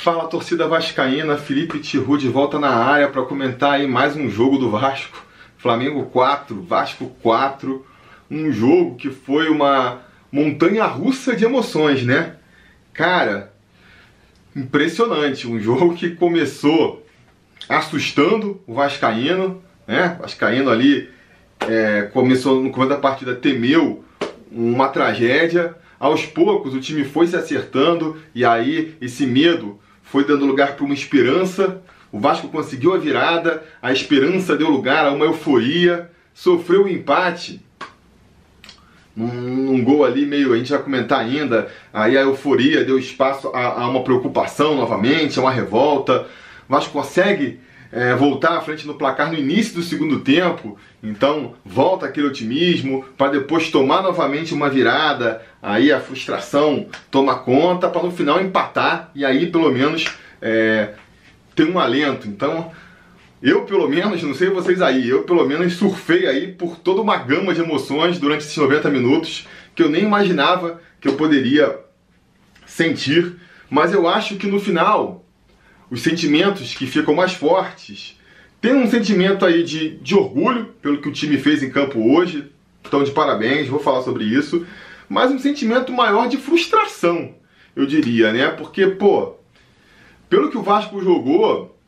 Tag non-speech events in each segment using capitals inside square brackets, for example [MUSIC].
Fala torcida vascaína, Felipe Tiru de volta na área para comentar aí mais um jogo do Vasco. Flamengo 4, Vasco 4. Um jogo que foi uma montanha russa de emoções, né? Cara, impressionante. Um jogo que começou assustando o Vascaíno, né? O Vascaíno ali é, começou no começo da partida, temeu uma tragédia. Aos poucos o time foi se acertando e aí esse medo foi dando lugar para uma esperança. O Vasco conseguiu a virada, a esperança deu lugar a uma euforia, sofreu o um empate. Um, um, gol ali meio, a gente vai comentar ainda, aí a euforia deu espaço a, a uma preocupação novamente, a uma revolta. O Vasco consegue é, voltar à frente no placar no início do segundo tempo, então volta aquele otimismo para depois tomar novamente uma virada, aí a frustração toma conta para no final empatar e aí pelo menos é, ter um alento. Então eu pelo menos, não sei vocês aí, eu pelo menos surfei aí por toda uma gama de emoções durante esses 90 minutos que eu nem imaginava que eu poderia sentir, mas eu acho que no final os sentimentos que ficam mais fortes. Tem um sentimento aí de, de orgulho pelo que o time fez em campo hoje, então de parabéns, vou falar sobre isso, mas um sentimento maior de frustração, eu diria, né? Porque, pô, pelo que o Vasco jogou,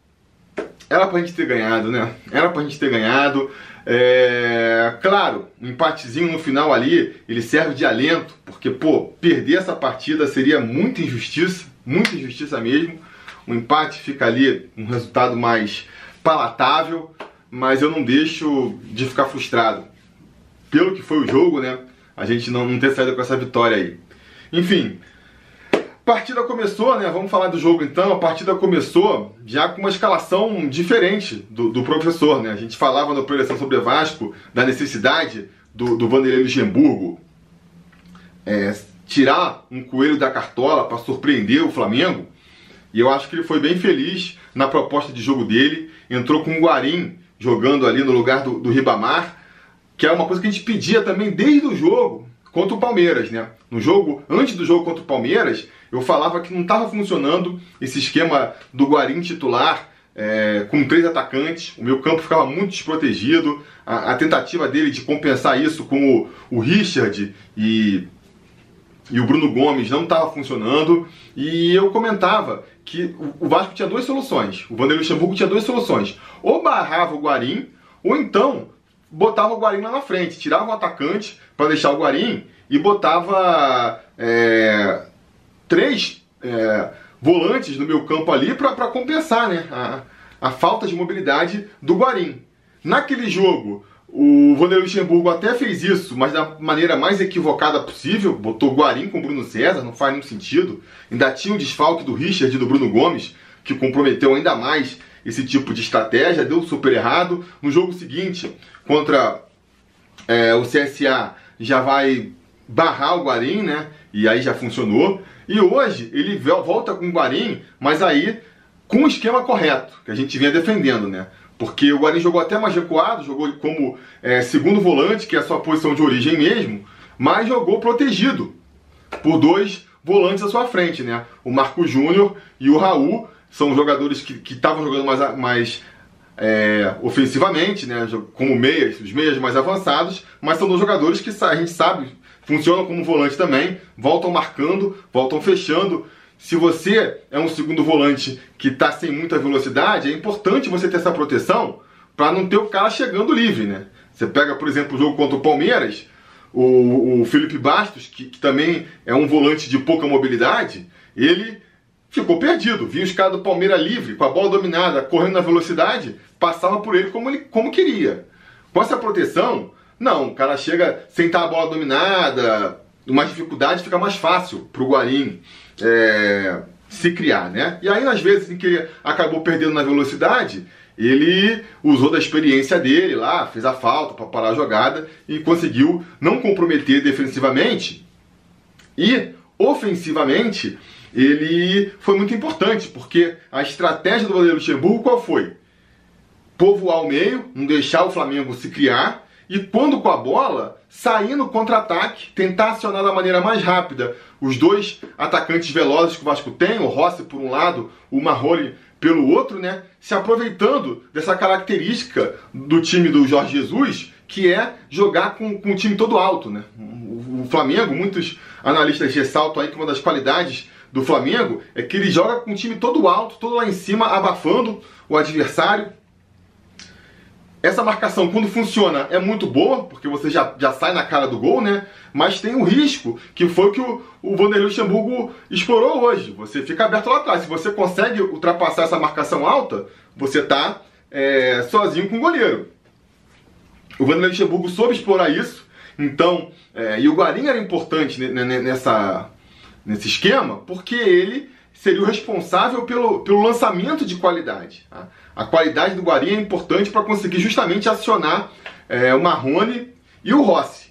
era pra gente ter ganhado, né? Era pra gente ter ganhado. É... Claro, um empatezinho no final ali, ele serve de alento, porque, pô, perder essa partida seria muita injustiça, muita injustiça mesmo. Um empate fica ali um resultado mais palatável, mas eu não deixo de ficar frustrado. Pelo que foi o jogo, né? A gente não, não ter saído com essa vitória aí. Enfim, a partida começou, né? Vamos falar do jogo então. A partida começou já com uma escalação diferente do, do professor, né? A gente falava na projeção sobre Vasco da necessidade do, do Vanderlei Luxemburgo é, tirar um coelho da cartola para surpreender o Flamengo. E eu acho que ele foi bem feliz na proposta de jogo dele. Entrou com o Guarim jogando ali no lugar do, do Ribamar, que é uma coisa que a gente pedia também desde o jogo contra o Palmeiras, né? No jogo, antes do jogo contra o Palmeiras, eu falava que não estava funcionando esse esquema do Guarim titular é, com três atacantes. O meu campo ficava muito desprotegido. A, a tentativa dele de compensar isso com o, o Richard e e o Bruno Gomes não estava funcionando. E eu comentava que o Vasco tinha duas soluções. O Vanderlei Luxemburgo tinha duas soluções. Ou barrava o Guarim, ou então botava o Guarim lá na frente. Tirava o atacante para deixar o Guarim e botava é, três é, volantes no meu campo ali para compensar né, a, a falta de mobilidade do Guarim. Naquele jogo, o Vanderlei Luxemburgo até fez isso, mas da maneira mais equivocada possível. Botou Guarim com Bruno César, não faz nenhum sentido. Ainda tinha o desfalque do Richard e do Bruno Gomes, que comprometeu ainda mais esse tipo de estratégia, deu super errado. No jogo seguinte, contra é, o CSA, já vai barrar o Guarim, né? E aí já funcionou. E hoje ele volta com o Guarim, mas aí com o esquema correto, que a gente vinha defendendo, né? Porque o Guarani jogou até mais recuado, jogou como é, segundo volante, que é a sua posição de origem mesmo, mas jogou protegido por dois volantes à sua frente, né? O Marco Júnior e o Raul são jogadores que estavam jogando mais, mais é, ofensivamente, né? Como meias, os meias mais avançados, mas são dois jogadores que a gente sabe funcionam como volante também, voltam marcando, voltam fechando se você é um segundo volante que está sem muita velocidade, é importante você ter essa proteção para não ter o cara chegando livre, né? Você pega, por exemplo, o jogo contra o Palmeiras, o, o Felipe Bastos, que, que, também é um volante de pouca mobilidade, ele ficou perdido. Viu os caras do Palmeiras livre, com a bola dominada, correndo na velocidade, passava por ele como ele como queria. Com essa proteção, não, o cara chega sem estar a bola dominada, uma dificuldade fica mais fácil para o Guarim é, se criar, né? E aí, às vezes, em que ele acabou perdendo na velocidade, ele usou da experiência dele lá, fez a falta para parar a jogada e conseguiu não comprometer defensivamente. E ofensivamente, ele foi muito importante, porque a estratégia do Vanderlei Luxemburgo qual foi? Povoar o meio, não deixar o Flamengo se criar e quando com a bola, sair no contra-ataque, tentar acionar da maneira mais rápida os dois atacantes velozes que o Vasco tem, o Rossi por um lado, o Marrone pelo outro, né? Se aproveitando dessa característica do time do Jorge Jesus, que é jogar com, com o time todo alto, né? O, o Flamengo, muitos analistas ressaltam aí que uma das qualidades do Flamengo é que ele joga com o time todo alto, todo lá em cima, abafando o adversário, essa marcação, quando funciona, é muito boa, porque você já, já sai na cara do gol, né? Mas tem o risco, que foi o que o, o Vanderlei Luxemburgo explorou hoje. Você fica aberto lá atrás. Se você consegue ultrapassar essa marcação alta, você tá é, sozinho com o goleiro. O Vanderlei Luxemburgo soube explorar isso. Então, é, e o Guarim era importante nessa, nesse esquema, porque ele seria o responsável pelo, pelo lançamento de qualidade. Tá? A qualidade do Guarim é importante para conseguir justamente acionar é, o Marrone e o Rossi.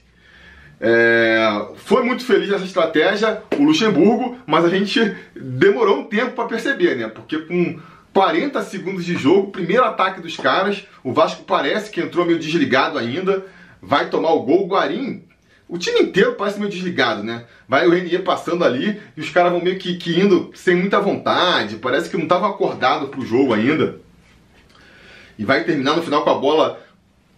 É, foi muito feliz nessa estratégia o Luxemburgo, mas a gente demorou um tempo para perceber, né? Porque com 40 segundos de jogo, primeiro ataque dos caras, o Vasco parece que entrou meio desligado ainda, vai tomar o gol. O Guarim o time inteiro parece meio desligado, né? Vai o Renier passando ali e os caras vão meio que, que, indo sem muita vontade, parece que não estavam acordados pro jogo ainda. E vai terminar no final com a bola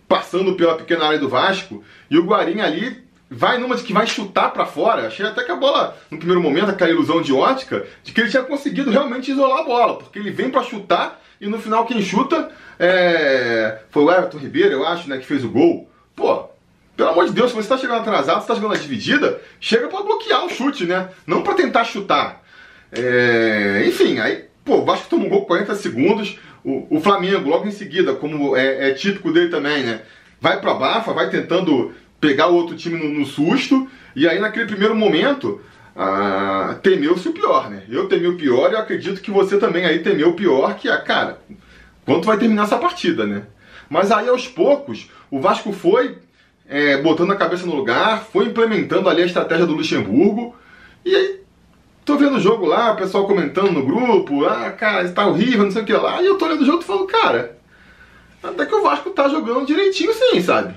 passando pela pequena área do Vasco e o Guarim ali vai numa de que vai chutar para fora. Achei até que a bola, no primeiro momento, aquela ilusão de ótica, de que ele tinha conseguido realmente isolar a bola, porque ele vem para chutar e no final quem chuta é... foi o Everton Ribeiro, eu acho, né, que fez o gol. Pô, pelo amor de Deus, se você está chegando atrasado, você está jogando a dividida, chega para bloquear o chute, né? Não para tentar chutar. É... Enfim, aí, pô, o Vasco tomou um gol com 40 segundos. O, o Flamengo, logo em seguida, como é, é típico dele também, né? Vai para bafa, vai tentando pegar o outro time no, no susto. E aí, naquele primeiro momento, ah, temeu-se o pior, né? Eu temi o pior e eu acredito que você também aí temeu o pior, que é, cara, quanto vai terminar essa partida, né? Mas aí, aos poucos, o Vasco foi é, botando a cabeça no lugar, foi implementando ali a estratégia do Luxemburgo. E aí, tô vendo o jogo lá, o pessoal comentando no grupo, ah, cara, está horrível, não sei o que lá. E eu tô olhando o jogo e falo, cara, até que o Vasco tá jogando direitinho sim, sabe?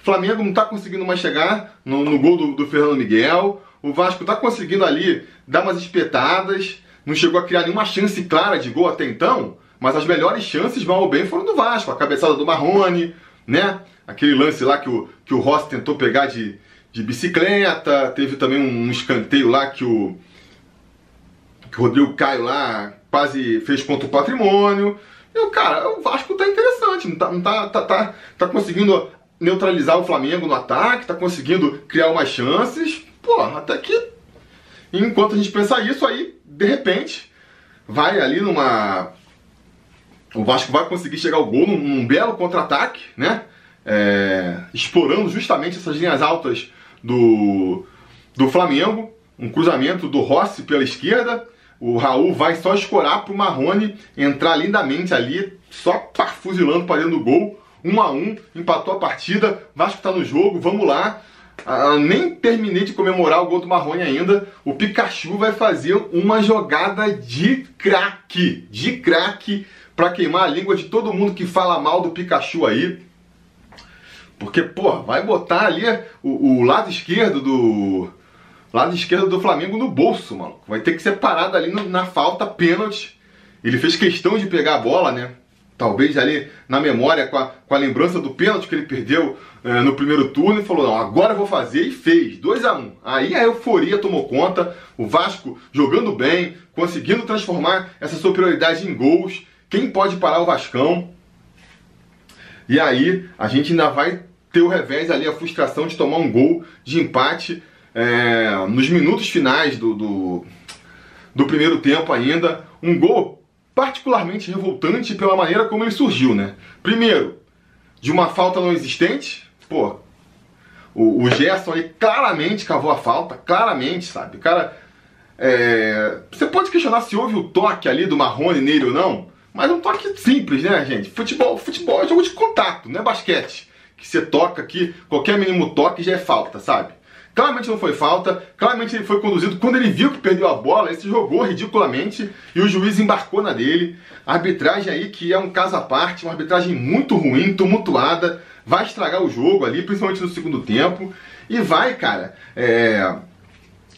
O Flamengo não tá conseguindo mais chegar no, no gol do, do Fernando Miguel. O Vasco tá conseguindo ali dar umas espetadas. Não chegou a criar nenhuma chance clara de gol até então. Mas as melhores chances, mal ou bem, foram do Vasco. A cabeçada do Marrone, né? aquele lance lá que o, que o Rossi tentou pegar de, de bicicleta, teve também um escanteio lá que o, que o Rodrigo Caio lá quase fez contra o patrimônio. E o cara, o Vasco tá interessante, não tá, não tá, tá, tá, tá conseguindo neutralizar o Flamengo no ataque, tá conseguindo criar umas chances. Pô, até que enquanto a gente pensa isso aí, de repente, vai ali numa. O Vasco vai conseguir chegar ao gol num, num belo contra-ataque, né? é, explorando justamente essas linhas altas do, do Flamengo. Um cruzamento do Rossi pela esquerda. O Raul vai só escorar para o Marrone entrar lindamente ali, só pá, fuzilando para dentro do gol. 1 um a 1 um, empatou a partida. Vasco está no jogo, vamos lá. Ah, nem terminei de comemorar o gol do Marrone ainda. O Pikachu vai fazer uma jogada de craque, de craque, para queimar a língua de todo mundo que fala mal do Pikachu aí. Porque, pô, vai botar ali o, o, lado esquerdo do. Lado esquerdo do Flamengo no bolso, mano. Vai ter que ser parado ali no, na falta, pênalti. Ele fez questão de pegar a bola, né? Talvez ali na memória, com a, com a lembrança do pênalti que ele perdeu é, no primeiro turno, e falou: não, agora eu vou fazer, e fez. 2 a 1 um. Aí a euforia tomou conta, o Vasco jogando bem, conseguindo transformar essa superioridade em gols. Quem pode parar o Vascão? E aí a gente ainda vai ter o revés ali, a frustração de tomar um gol de empate é, nos minutos finais do, do, do, primeiro tempo ainda. Um gol particularmente revoltante pela maneira como ele surgiu, né? Primeiro, de uma falta não existente, pô, o, o Gerson ali claramente cavou a falta, claramente, sabe? Cara. É, você pode questionar se houve o toque ali do Marrone nele ou não, mas é um toque simples, né, gente? Futebol, futebol é jogo de contato, não é basquete. Que você toca aqui, qualquer mínimo toque já é falta, sabe? Claramente não foi falta, claramente ele foi conduzido. Quando ele viu que perdeu a bola, ele se jogou ridiculamente e o juiz embarcou na dele. Arbitragem aí, que é um caso à parte, uma arbitragem muito ruim, tumultuada, vai estragar o jogo ali, principalmente no segundo tempo. E vai, cara, é...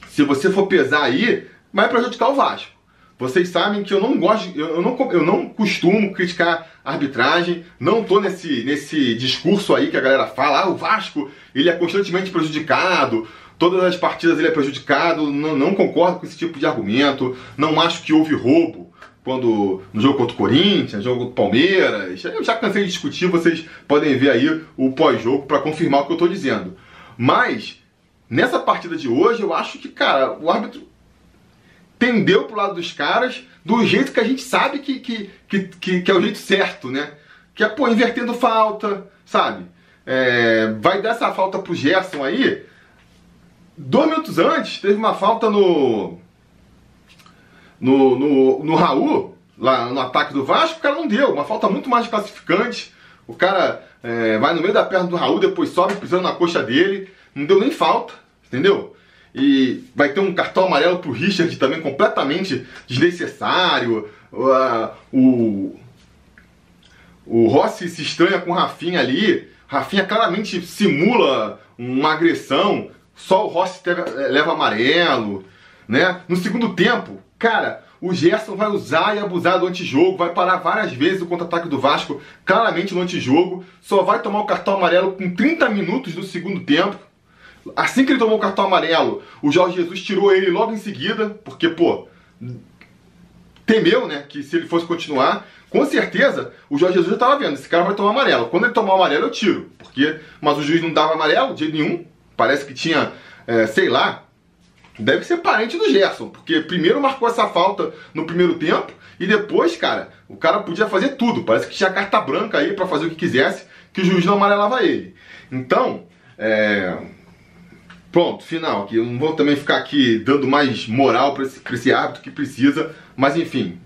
se você for pesar aí, vai prejudicar o Vasco. Vocês sabem que eu não gosto, eu não, eu não costumo criticar arbitragem, não tô nesse, nesse discurso aí que a galera fala, ah, o Vasco, ele é constantemente prejudicado, todas as partidas ele é prejudicado, não, não concordo com esse tipo de argumento, não acho que houve roubo quando no jogo contra o Corinthians, no jogo contra o Palmeiras, eu já cansei de discutir, vocês podem ver aí o pós-jogo para confirmar o que eu estou dizendo. Mas, nessa partida de hoje, eu acho que, cara, o árbitro tendeu pro lado dos caras do jeito que a gente sabe que, que, que, que, é o jeito certo, né? Que é, pô, invertendo falta, sabe? É, vai dar essa falta pro Gerson aí. Dois minutos antes, teve uma falta no. No, no, no Raul, lá no ataque do Vasco, o cara não deu. Uma falta muito mais classificante. O cara é, vai no meio da perna do Raul, depois sobe pisando na coxa dele. Não deu nem falta, entendeu? E vai ter um cartão amarelo pro Richard também completamente desnecessário. Uh, o, o Rossi se estranha com o Rafinha ali. Rafinha claramente simula uma agressão. Só o Rossi leva amarelo. Né? No segundo tempo, cara, o Gerson vai usar e abusar do antijogo, vai parar várias vezes o contra-ataque do Vasco, claramente no antijogo, só vai tomar o cartão amarelo com 30 minutos do segundo tempo. Assim que ele tomou o cartão amarelo, o Jorge Jesus tirou ele logo em seguida, porque, pô, temeu, né, que se ele fosse continuar, com certeza o Jorge Jesus já estava vendo, esse cara vai tomar amarelo. Quando ele tomar amarelo, eu tiro, porque, mas o juiz não dava amarelo de nenhum, parece que tinha, é, sei lá, deve ser parente do Gerson, porque primeiro marcou essa falta no primeiro tempo e depois, cara, o cara podia fazer tudo, parece que tinha carta branca aí para fazer o que quisesse, que o juiz não amarelava ele. Então, é, Pronto, final. Que não vou também ficar aqui dando mais moral para esse, pra esse árbitro que precisa. Mas enfim,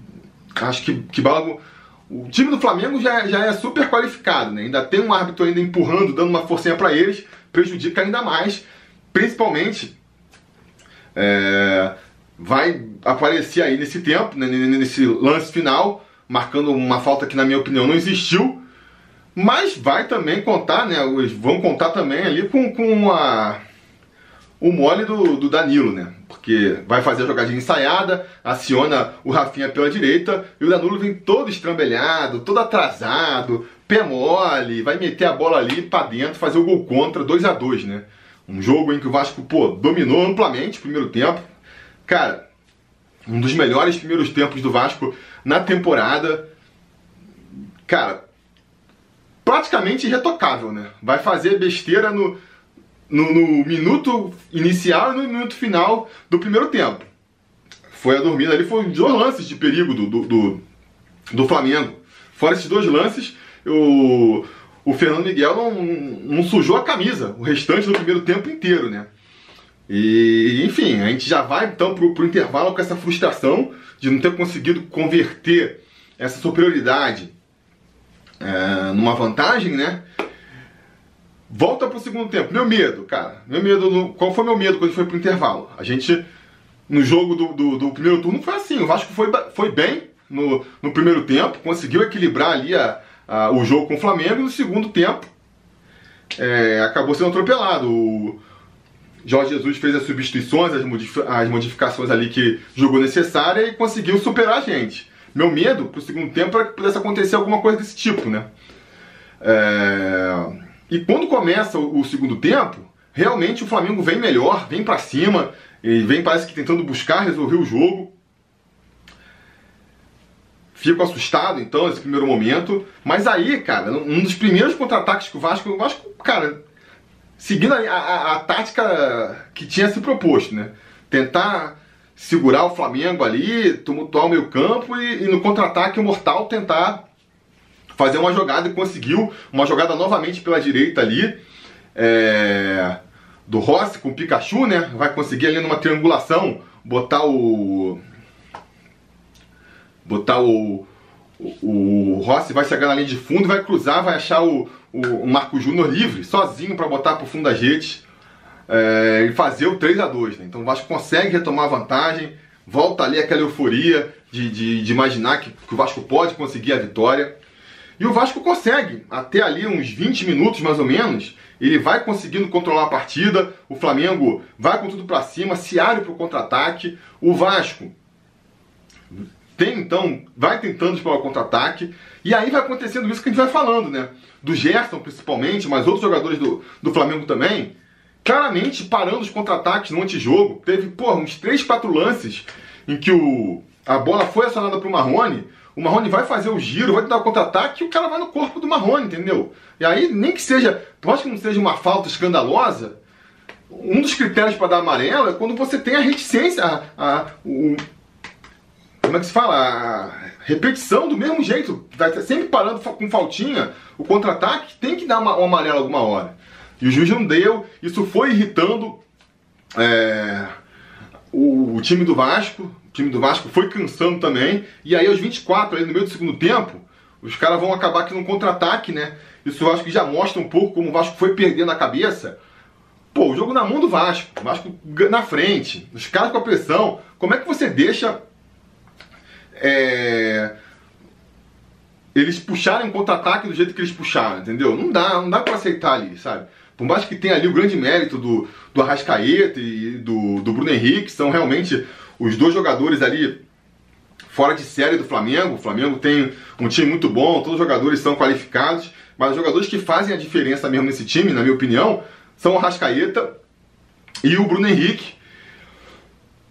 acho que, que Balago. O time do Flamengo já, já é super qualificado, né? Ainda tem um árbitro ainda empurrando, dando uma forcinha para eles, prejudica ainda mais. Principalmente, é, vai aparecer aí nesse tempo, né, nesse lance final, marcando uma falta que, na minha opinião, não existiu. Mas vai também contar, né? Vão contar também ali com, com a o mole do, do, Danilo, né? Porque vai fazer a jogadinha ensaiada, aciona o Rafinha pela direita e o Danilo vem todo estrambelhado, todo atrasado, pé mole, vai meter a bola ali para dentro, fazer o gol contra, 2 a 2 né? Um jogo em que o Vasco, pô, dominou amplamente o primeiro tempo. Cara, um dos melhores primeiros tempos do Vasco na temporada. Cara, praticamente irretocável, né? Vai fazer besteira no no, no, minuto inicial e no minuto final do primeiro tempo. Foi a dormida ali, foi dois lances de perigo do, do, do, do Flamengo. Fora esses dois lances, o, o Fernando Miguel não, não sujou a camisa o restante do primeiro tempo inteiro, né? E, enfim, a gente já vai então pro, pro intervalo com essa frustração de não ter conseguido converter essa superioridade é, numa vantagem, né? Volta pro segundo tempo. Meu medo, cara. Meu medo. No... Qual foi meu medo quando foi pro intervalo? A gente, no jogo do, do, do primeiro turno, foi assim. O Vasco foi, foi bem no, no primeiro tempo, conseguiu equilibrar ali a, a, o jogo com o Flamengo. E no segundo tempo, é, acabou sendo atropelado. O Jorge Jesus fez as substituições, as, as modificações ali que jogou necessária e conseguiu superar a gente. Meu medo pro segundo tempo era que pudesse acontecer alguma coisa desse tipo, né? É e quando começa o, segundo tempo, realmente o Flamengo vem melhor, vem para cima, e vem parece que tentando buscar resolver o jogo. Fico assustado então nesse primeiro momento, mas aí, cara, um dos primeiros contra-ataques que o Vasco, o Vasco, cara, seguindo a, a, a tática que tinha se proposto, né? Tentar segurar o Flamengo ali, tumultuar o meio campo e, e no contra-ataque o Mortal tentar fazer uma jogada e conseguiu uma jogada novamente pela direita ali. É, do Rossi com o Pikachu, né? Vai conseguir ali numa triangulação botar o. Botar o. O, o Rossi vai chegar na linha de fundo, vai cruzar, vai achar o, o, Marco Júnior livre, sozinho para botar pro fundo da rede. é, e fazer o 3 a 2 né? Então o Vasco consegue retomar a vantagem, volta ali aquela euforia de, de, de imaginar que, que, o Vasco pode conseguir a vitória. E o Vasco consegue, até ali uns 20 minutos mais ou menos, ele vai conseguindo controlar a partida, o Flamengo vai com tudo para cima, se abre para o contra-ataque, o Vasco tem então, vai tentando explorar o contra-ataque, e aí vai acontecendo isso que a gente vai falando, né? Do Gerson principalmente, mas outros jogadores do, do Flamengo também, claramente parando os contra-ataques no antijogo. Teve, porra, uns 3, 4 lances em que o, a bola foi acionada para o Marrone, o Marrone vai fazer o giro, vai dar o contra-ataque e o cara vai no corpo do Marrone, entendeu? E aí, nem que seja, por mais que não seja uma falta escandalosa, um dos critérios para dar amarelo é quando você tem a reticência, a, a, o, como é que se fala? A repetição do mesmo jeito, vai sempre parando com faltinha, o contra-ataque tem que dar uma, um amarelo alguma hora. E o juiz não deu, isso foi irritando é, o, o, time do Vasco. Time do Vasco foi cansando também. E aí, aos 24, aí no meio do segundo tempo, os caras vão acabar aqui num contra-ataque, né? Isso eu acho que já mostra um pouco como o Vasco foi perdendo a cabeça. Pô, o jogo na mão do Vasco, o Vasco na frente, os caras com a pressão. Como é que você deixa é, eles puxarem contra-ataque do jeito que eles puxaram, entendeu? Não dá, não dá para aceitar ali, sabe? Por mais que tenha ali o grande mérito do, do Arrascaeta e do, do Bruno Henrique, são realmente os dois jogadores ali fora de série do Flamengo. O Flamengo tem um time muito bom, todos os jogadores são qualificados, mas os jogadores que fazem a diferença mesmo nesse time, na minha opinião, são o Arrascaeta e o Bruno Henrique.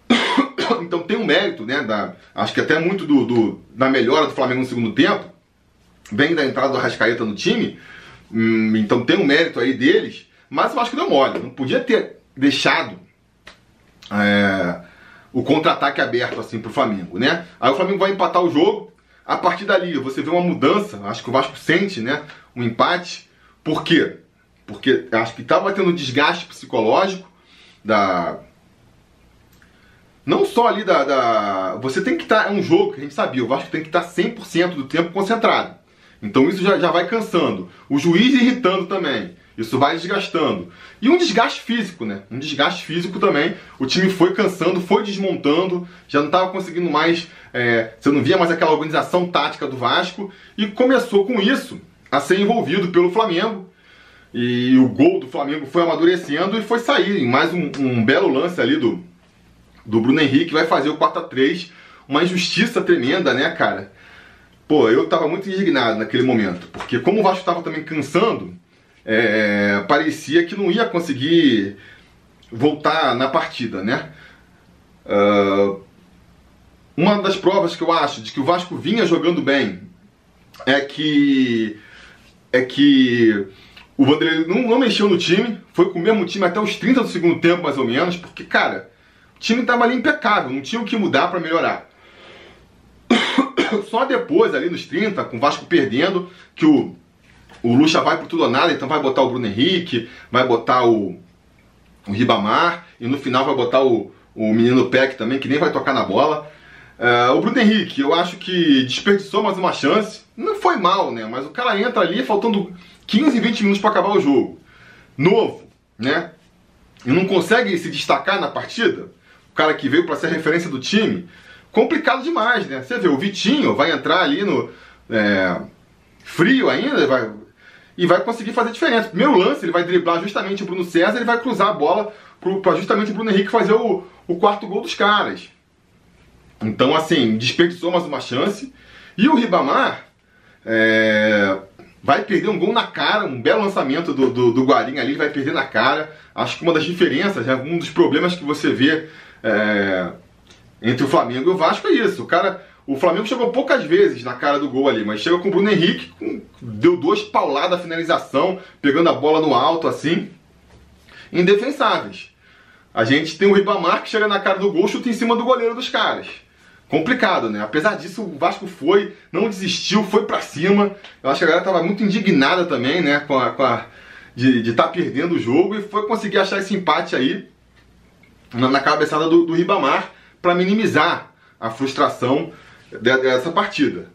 [COUGHS] Então tem um mérito, né? Da, acho que até muito do, do, da melhora do Flamengo no segundo tempo, vem da entrada do Arrascaeta no time, Hum, então tem um mérito aí deles, mas eu acho que deu mole. Não podia ter deixado é, o contra-ataque aberto assim pro Flamengo, né? Aí o Flamengo vai empatar o jogo. A partir dali você vê uma mudança. Acho que o Vasco sente, né? Um empate. Por quê? Porque acho que estava tendo desgaste psicológico da não só ali da, da... Você tem que estar. Tá, é um jogo que a gente sabia, o Vasco tem que estar tá 100% do tempo concentrado. Então isso já, já vai cansando. O juiz irritando também. Isso vai desgastando. E um desgaste físico, né? Um desgaste físico também. O time foi cansando, foi desmontando, já não estava conseguindo mais. É, você não via mais aquela organização tática do Vasco. E começou com isso a ser envolvido pelo Flamengo. E o gol do Flamengo foi amadurecendo e foi sair. Mais um, um belo lance ali do, do Bruno Henrique, vai fazer o 4x3. Uma injustiça tremenda, né, cara? Pô, eu tava muito indignado naquele momento, porque como o Vasco tava também cansando, é, parecia que não ia conseguir voltar na partida, né? Uh, uma das provas que eu acho de que o Vasco vinha jogando bem é que é que o Vanderlei não, não, mexeu no time, foi com o mesmo time até os 30 do segundo tempo, mais ou menos, porque, cara, o time tava ali impecável, não tinha o que mudar para melhorar. [COUGHS] Só depois, ali nos 30, com o Vasco perdendo, que o, o Lucha vai por tudo ou nada, então vai botar o Bruno Henrique, vai botar o, o Ribamar, e no final vai botar o, o menino Peck também, que nem vai tocar na bola. Uh, o Bruno Henrique, eu acho que desperdiçou mais uma chance. Não foi mal, né? Mas o cara entra ali faltando 15, 20 minutos para acabar o jogo. Novo, né? E não consegue se destacar na partida. O cara que veio para ser referência do time complicado demais, né? Você vê, o Vitinho vai entrar ali no é, frio ainda vai, e vai conseguir fazer diferença. Primeiro lance, ele vai driblar justamente o Bruno César e vai cruzar a bola para justamente o Bruno Henrique fazer o, o quarto gol dos caras. Então, assim, desperdiçou mais uma chance. E o Ribamar é, vai perder um gol na cara, um belo lançamento do, do, do ali, vai perder na cara. Acho que uma das diferenças, né, um dos problemas que você vê é, entre o Flamengo e o Vasco é isso. O cara, o Flamengo chegou poucas vezes na cara do gol ali, mas chega com o Bruno Henrique, deu duas pauladas a finalização, pegando a bola no alto assim, indefensáveis. A gente tem o Ribamar que chega na cara do gol, chuta em cima do goleiro dos caras. Complicado, né? Apesar disso, o Vasco foi, não desistiu, foi para cima. Eu acho que a galera tava muito indignada também, né? Com a, com a de estar tá perdendo o jogo e foi conseguir achar esse empate aí na, na cabeçada do, do Ribamar para minimizar a frustração dessa partida.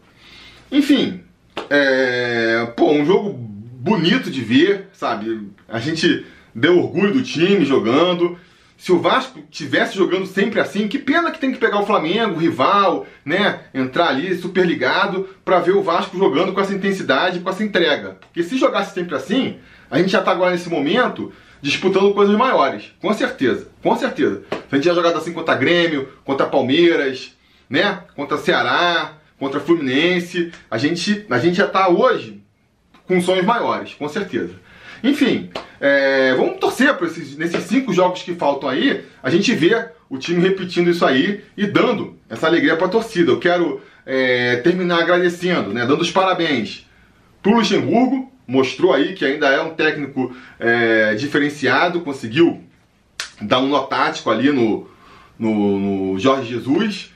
Enfim, é, pô, um jogo bonito de ver, sabe? A gente deu orgulho do time jogando. Se o Vasco tivesse jogando sempre assim, que pena que tem que pegar o Flamengo, o rival, né? Entrar ali super ligado para ver o Vasco jogando com essa intensidade, com essa entrega. Porque se jogasse sempre assim, a gente já tá agora nesse momento disputando coisas maiores, com certeza, com certeza. Se a gente já jogado assim contra Grêmio, contra Palmeiras, né? Contra Ceará, contra Fluminense, a gente, a gente já tá hoje com sonhos maiores, com certeza. Enfim, é, vamos torcer para esses, nesses cinco jogos que faltam aí, a gente vê o time repetindo isso aí e dando essa alegria para a torcida. Eu quero é, terminar agradecendo, né, dando os parabéns para o Luxemburgo, mostrou aí que ainda é um técnico é, diferenciado, conseguiu dar um nó tático ali no, no, no Jorge Jesus,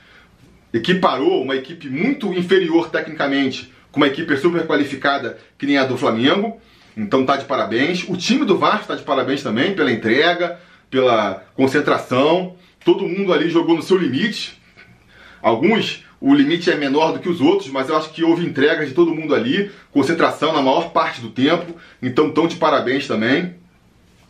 equiparou uma equipe muito inferior tecnicamente com uma equipe super qualificada que nem a do Flamengo. Então tá de parabéns. O time do Vasco tá de parabéns também pela entrega, pela concentração. Todo mundo ali jogou no seu limite. Alguns o limite é menor do que os outros, mas eu acho que houve entrega de todo mundo ali, concentração na maior parte do tempo. Então tão de parabéns também.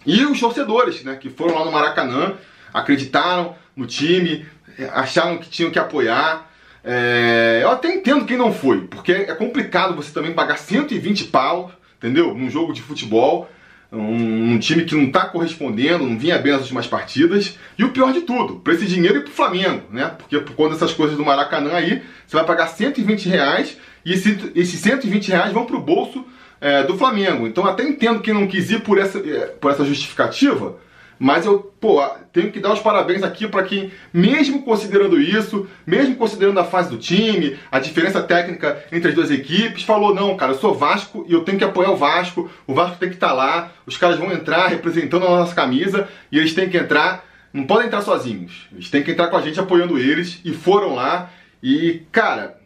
E os torcedores, né, que foram lá no Maracanã, acreditaram no time, acharam que tinham que apoiar. É, eu até entendo quem não foi, porque é complicado você também pagar 120 pau entendeu? Num jogo de futebol, um, um time que não está correspondendo, não vinha bem nas últimas partidas. E o pior de tudo, para esse dinheiro ir pro Flamengo, né? Porque por conta dessas coisas do Maracanã aí, você vai pagar 120 reais e esse, esses 120 reais vão pro bolso é, do Flamengo. Então até entendo quem não quis ir por essa, é, por essa justificativa, mas eu, pô, tenho que dar os parabéns aqui para quem, mesmo considerando isso, mesmo considerando a fase do time, a diferença técnica entre as duas equipes, falou: não, cara, eu sou Vasco e eu tenho que apoiar o Vasco, o Vasco tem que estar tá lá, os caras vão entrar representando a nossa camisa e eles têm que entrar, não podem entrar sozinhos, eles têm que entrar com a gente apoiando eles e foram lá e, cara,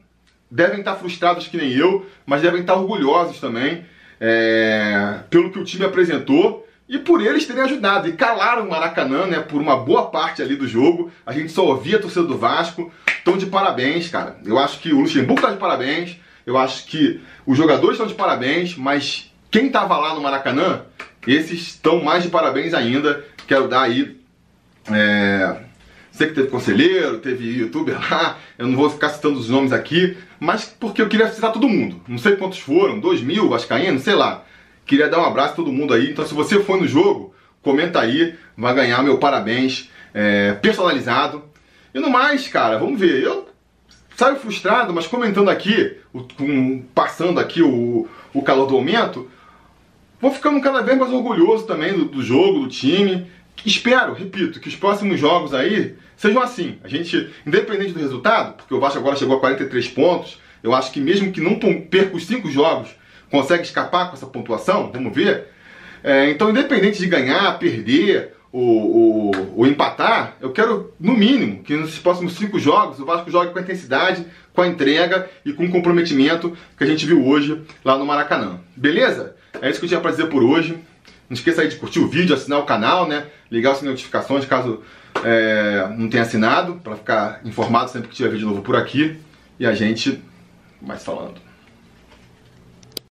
devem estar frustrados que nem eu, mas devem estar orgulhosos também é, pelo que o time apresentou e por eles terem ajudado e calaram o Maracanã, né, por uma boa parte ali do jogo. A gente só ouvia a torcida do Vasco. Estão de parabéns, cara. Eu acho que o Luxemburgo está de parabéns. Eu acho que os jogadores estão de parabéns, mas quem estava lá no Maracanã, esses estão mais de parabéns ainda. Quero dar aí. É... Sei que teve conselheiro, teve youtuber lá, eu não vou ficar citando os nomes aqui, mas porque eu queria citar todo mundo. Não sei quantos foram, dois mil, vascaínos, sei lá. Queria dar um abraço a todo mundo aí. Então, se você for no jogo, comenta aí, vai ganhar meu parabéns é, personalizado. E no mais, cara, vamos ver. Eu saio frustrado, mas comentando aqui, o, com, passando aqui o, o calor do momento, vou ficando cada vez mais orgulhoso também do, do jogo, do time. Espero, repito, que os próximos jogos aí sejam assim. A gente, independente do resultado, porque o Vasco agora chegou a 43 pontos, eu acho que mesmo que não perca os cinco jogos, consegue escapar com essa pontuação? Vamos ver. É, então, independente de ganhar, perder ou, empatar, eu quero, no mínimo, que nos próximos cinco jogos o Vasco jogue com a intensidade, com a entrega e com o comprometimento que a gente viu hoje lá no Maracanã. Beleza? É isso que eu tinha para dizer por hoje. Não esqueça aí de curtir o vídeo, assinar o canal, né? Ligar as notificações caso é, não tenha assinado, para ficar informado sempre que tiver vídeo novo por aqui. E a gente vai falando.